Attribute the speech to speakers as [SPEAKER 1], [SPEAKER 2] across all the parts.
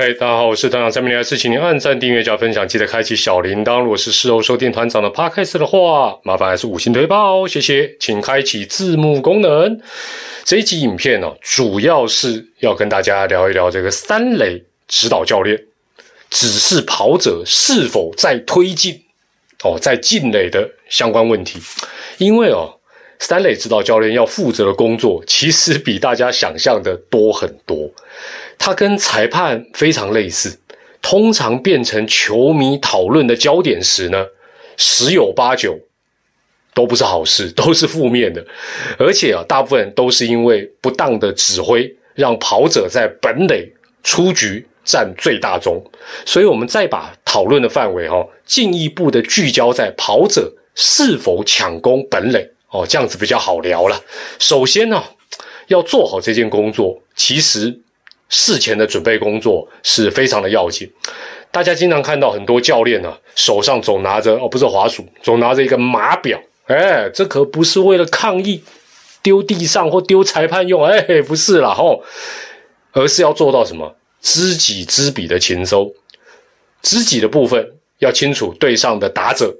[SPEAKER 1] 嗨，大家好，我是团长三明来是请您按赞、订阅、加分享，记得开启小铃铛。如果是事后收听团长的 podcast 的话，麻烦还是五星推爆哦，谢谢，请开启字幕功能。这一集影片呢，主要是要跟大家聊一聊这个三垒指导教练，只是跑者是否在推进哦，在进垒的相关问题。因为哦，三垒指导教练要负责的工作，其实比大家想象的多很多。他跟裁判非常类似，通常变成球迷讨论的焦点时呢，十有八九都不是好事，都是负面的，而且啊，大部分都是因为不当的指挥，让跑者在本垒出局占最大宗。所以，我们再把讨论的范围哈，进一步的聚焦在跑者是否抢攻本垒哦，这样子比较好聊了。首先呢，要做好这件工作，其实。事前的准备工作是非常的要紧。大家经常看到很多教练呢，手上总拿着哦，不是滑鼠，总拿着一个码表。哎，这可不是为了抗议丢地上或丢裁判用。哎，不是啦吼，而是要做到什么？知己知彼的勤收。知己的部分要清楚，对上的打者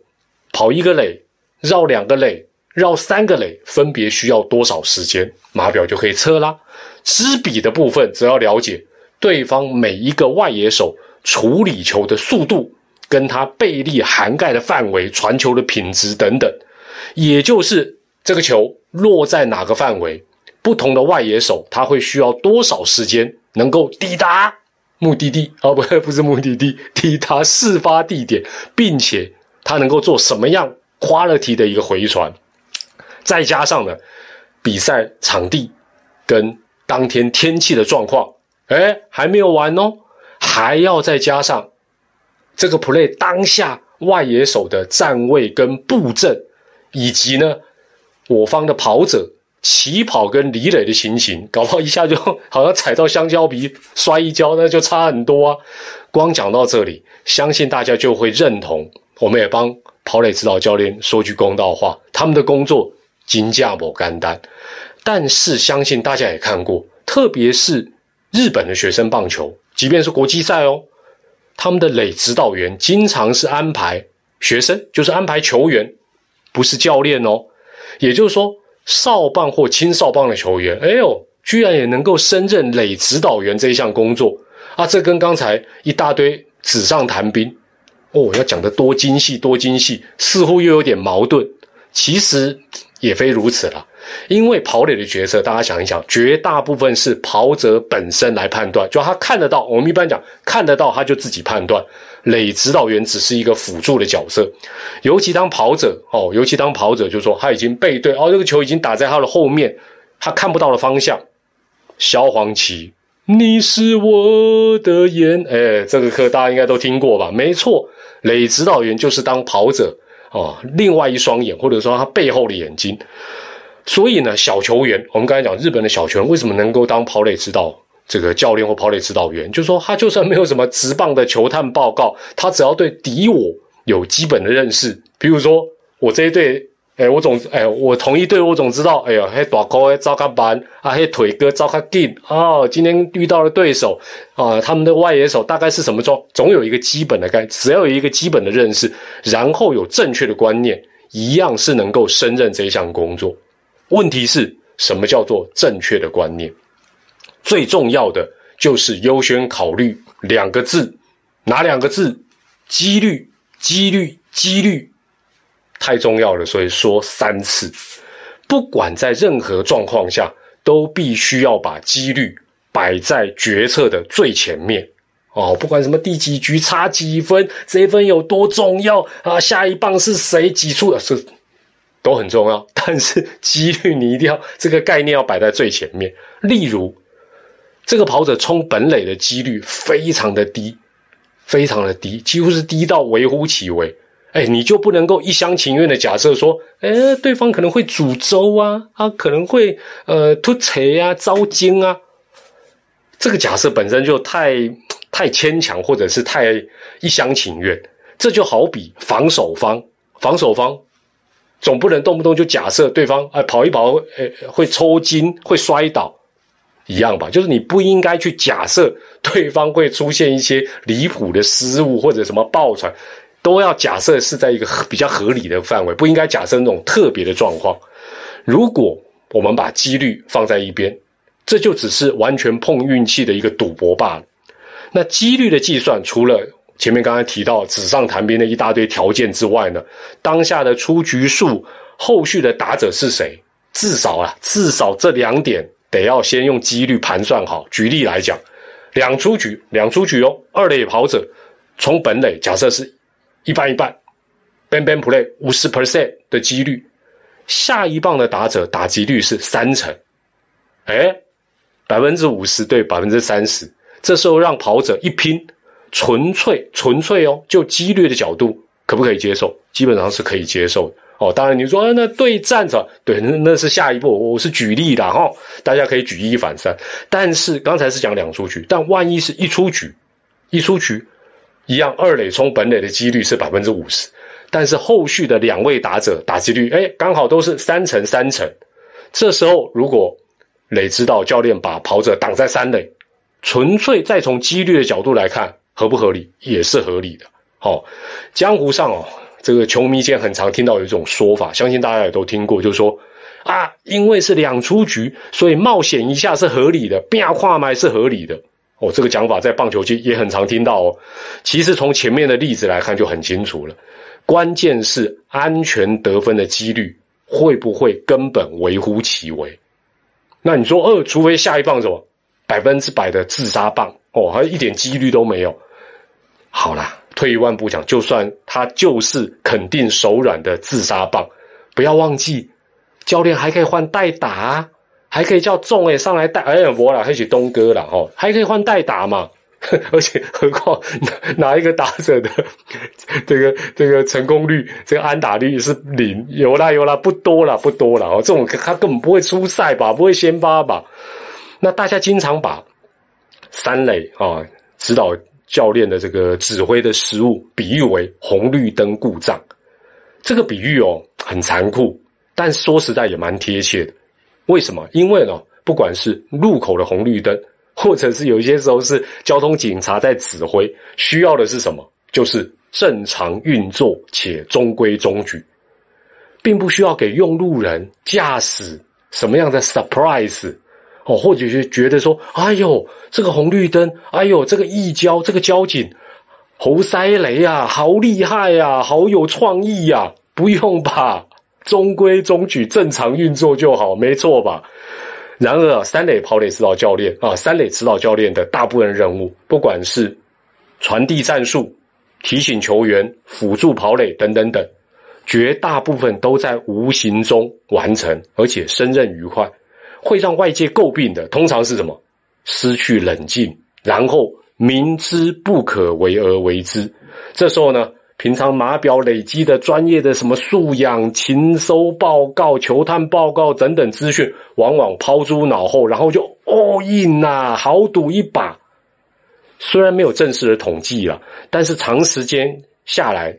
[SPEAKER 1] 跑一个垒，绕两个垒，绕三个垒，分别需要多少时间，码表就可以测啦。知彼的部分，则要了解对方每一个外野手处理球的速度，跟他背力涵盖的范围、传球的品质等等，也就是这个球落在哪个范围，不同的外野手他会需要多少时间能够抵达目的地啊？不，不是目的地，抵达事发地点，并且他能够做什么样 quality 的一个回传，再加上呢，比赛场地跟当天天气的状况，哎，还没有完哦，还要再加上这个 play 当下外野手的站位跟布阵，以及呢我方的跑者起跑跟离垒的情形，搞不好一下就好像踩到香蕉皮摔一跤，那就差很多啊。光讲到这里，相信大家就会认同，我们也帮跑垒指导教练说句公道话，他们的工作金价不干单。但是相信大家也看过，特别是日本的学生棒球，即便是国际赛哦，他们的垒指导员经常是安排学生，就是安排球员，不是教练哦。也就是说，少棒或青少棒的球员，哎呦，居然也能够升任垒指导员这一项工作啊！这跟刚才一大堆纸上谈兵哦，要讲的多精细多精细，似乎又有点矛盾。其实也非如此了。因为跑垒的角色，大家想一想，绝大部分是跑者本身来判断，就他看得到。我们一般讲看得到，他就自己判断。垒指导员只是一个辅助的角色，尤其当跑者哦，尤其当跑者，就说他已经背对哦，这个球已经打在他的后面，他看不到的方向。萧煌奇，你是我的眼，哎，这个课大家应该都听过吧？没错，垒指导员就是当跑者哦，另外一双眼，或者说他背后的眼睛。所以呢，小球员，我们刚才讲日本的小球员为什么能够当跑垒指导这个教练或跑垒指导员？就是说，他就算没有什么直棒的球探报告，他只要对敌我有基本的认识，比如说我这一队，哎，我总哎，我同一队，我总知道，哎呀，嘿，大高哎，招卡板啊，嘿，腿哥招卡劲哦，今天遇到了对手啊，他们的外野手大概是什么状？总有一个基本的概，只要有一个基本的认识，然后有正确的观念，一样是能够胜任这一项工作。问题是什么叫做正确的观念？最重要的就是优先考虑两个字，哪两个字？几率，几率，几率，太重要了，所以说三次。不管在任何状况下，都必须要把几率摆在决策的最前面。哦，不管什么第几局差几分，这一分有多重要啊？下一棒是谁挤出的？是。都很重要，但是几率你一定要这个概念要摆在最前面。例如，这个跑者冲本垒的几率非常的低，非常的低，几乎是低到微乎其微。哎，你就不能够一厢情愿的假设说，哎，对方可能会煮粥啊，啊，可能会呃突锤啊、招惊啊。这个假设本身就太太牵强，或者是太一厢情愿。这就好比防守方，防守方。总不能动不动就假设对方哎跑一跑，哎会抽筋会摔倒，一样吧，就是你不应该去假设对方会出现一些离谱的失误或者什么爆传，都要假设是在一个比较合理的范围，不应该假设那种特别的状况。如果我们把几率放在一边，这就只是完全碰运气的一个赌博罢了。那几率的计算，除了前面刚才提到纸上谈兵的一大堆条件之外呢，当下的出局数、后续的打者是谁，至少啊，至少这两点得要先用几率盘算好。举例来讲，两出局，两出局哦，二垒跑者从本垒假设是一半一半，ban ban play 五十 percent 的几率，下一棒的打者打击率是三成，哎，百分之五十对百分之三十。这时候让跑者一拼，纯粹纯粹哦，就几率的角度，可不可以接受？基本上是可以接受哦。当然你说那对战着，对，那那是下一步。我是举例的哈，大家可以举一反三。但是刚才是讲两出局，但万一是一出局，一出局一样，二垒冲本垒的几率是百分之五十，但是后续的两位打者打击率，哎，刚好都是三成三成。这时候如果磊指导教练把跑者挡在三垒。纯粹再从几率的角度来看，合不合理也是合理的。好，江湖上哦，这个球迷间很常听到有一种说法，相信大家也都听过，就是说啊，因为是两出局，所以冒险一下是合理的，变跨麦是合理的。哦，这个讲法在棒球界也很常听到哦。其实从前面的例子来看就很清楚了，关键是安全得分的几率会不会根本微乎其微？那你说二，除非下一棒什么？百分之百的自杀棒哦，还一点几率都没有。好啦，退一万步讲，就算他就是肯定手软的自杀棒，不要忘记，教练还可以换代打，还可以叫众诶上来带。哎呀，我啦，还是东哥啦，哦，还可以换代打嘛。而且何况哪一个打者的这个这个成功率，这个安打率是零？有啦有啦，不多啦不多啦哦，这种他根本不会出赛吧，不会先发吧。那大家经常把三垒啊指导教练的这个指挥的失误比喻为红绿灯故障，这个比喻哦很残酷，但说实在也蛮贴切的。为什么？因为呢，不管是路口的红绿灯，或者是有一些时候是交通警察在指挥，需要的是什么？就是正常运作且中规中矩，并不需要给用路人驾驶什么样的 surprise。哦，或者是觉得说，哎呦，这个红绿灯，哎呦，这个一交，这个交警猴塞雷啊，好厉害呀，好有创意呀，不用吧，中规中矩，正常运作就好，没错吧？然而，啊三垒跑垒指导教练啊，三垒指导教练的大部分任务，不管是传递战术、提醒球员、辅助跑垒等等等，绝大部分都在无形中完成，而且胜任愉快。会让外界诟病的，通常是什么？失去冷静，然后明知不可为而为之。这时候呢，平常码表累积的专业的什么素养、勤收报告、球探报告等等资讯，往往抛诸脑后，然后就 all in 呐，豪赌一把。虽然没有正式的统计了，但是长时间下来，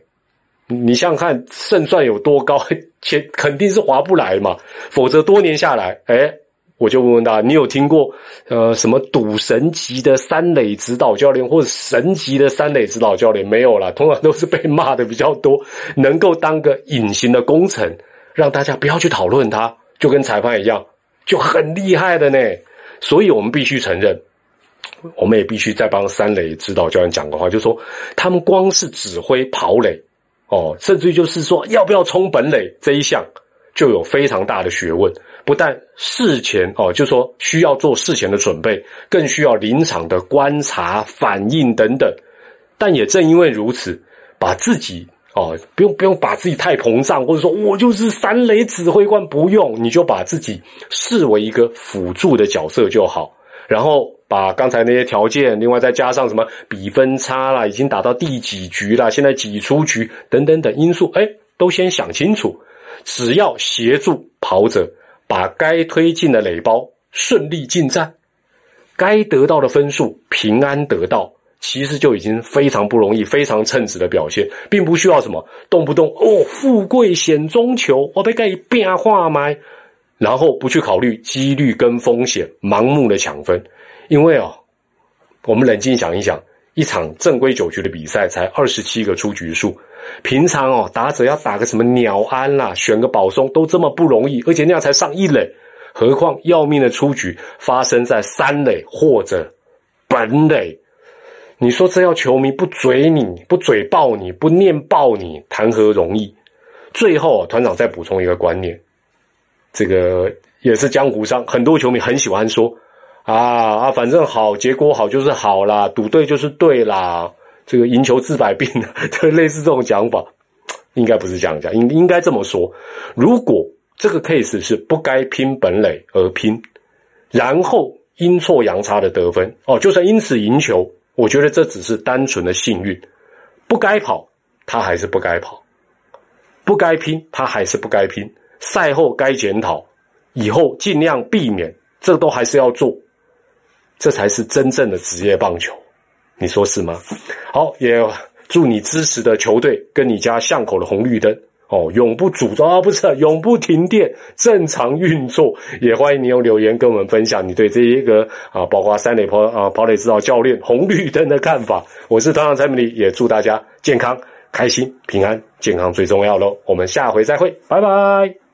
[SPEAKER 1] 你想想看，胜算有多高？且肯定是划不来嘛。否则多年下来，哎。我就问问大家，你有听过呃什么赌神级的三垒指导教练，或者神级的三垒指导教练没有了？通常都是被骂的比较多，能够当个隐形的功臣，让大家不要去讨论他，就跟裁判一样，就很厉害的呢。所以我们必须承认，我们也必须再帮三垒指导教练讲个话，就说他们光是指挥跑垒哦，甚至于就是说要不要冲本垒这一项，就有非常大的学问。不但事前哦，就说需要做事前的准备，更需要临场的观察、反应等等。但也正因为如此，把自己哦，不用不用把自己太膨胀，或者说我就是三雷指挥官，不用，你就把自己视为一个辅助的角色就好。然后把刚才那些条件，另外再加上什么比分差啦，已经打到第几局了，现在几出局等等等因素，哎，都先想清楚。只要协助跑者。把该推进的垒包顺利进站，该得到的分数平安得到，其实就已经非常不容易、非常称职的表现，并不需要什么动不动哦富贵险中求，我被给变化吗？然后不去考虑几率跟风险，盲目的抢分。因为哦，我们冷静想一想，一场正规九局的比赛才二十七个出局数，平常哦打者要打个什么鸟安啦，选个保送都这么不容易，而且那样才上一垒，何况要命的出局发生在三垒或者本垒。你说这要球迷不嘴你不嘴爆你不念爆你谈何容易？最后团长再补充一个观念，这个也是江湖上很多球迷很喜欢说啊啊，反正好结果好就是好啦，赌对就是对啦，这个赢球治百病，就类似这种讲法，应该不是这样讲，应应该这么说：如果这个 case 是不该拼本垒而拼，然后阴错阳差的得分哦，就算因此赢球。我觉得这只是单纯的幸运，不该跑，他还是不该跑；不该拼，他还是不该拼。赛后该检讨，以后尽量避免，这都还是要做。这才是真正的职业棒球，你说是吗？好，也祝你支持的球队跟你家巷口的红绿灯。哦，永不诅咒啊，不是永不停电，正常运作。也欢迎你用留言跟我们分享你对这一个啊，包括三垒跑啊跑垒指导教练红绿灯的看法。我是团长蔡明礼，也祝大家健康、开心、平安、健康最重要喽。我们下回再会，拜拜。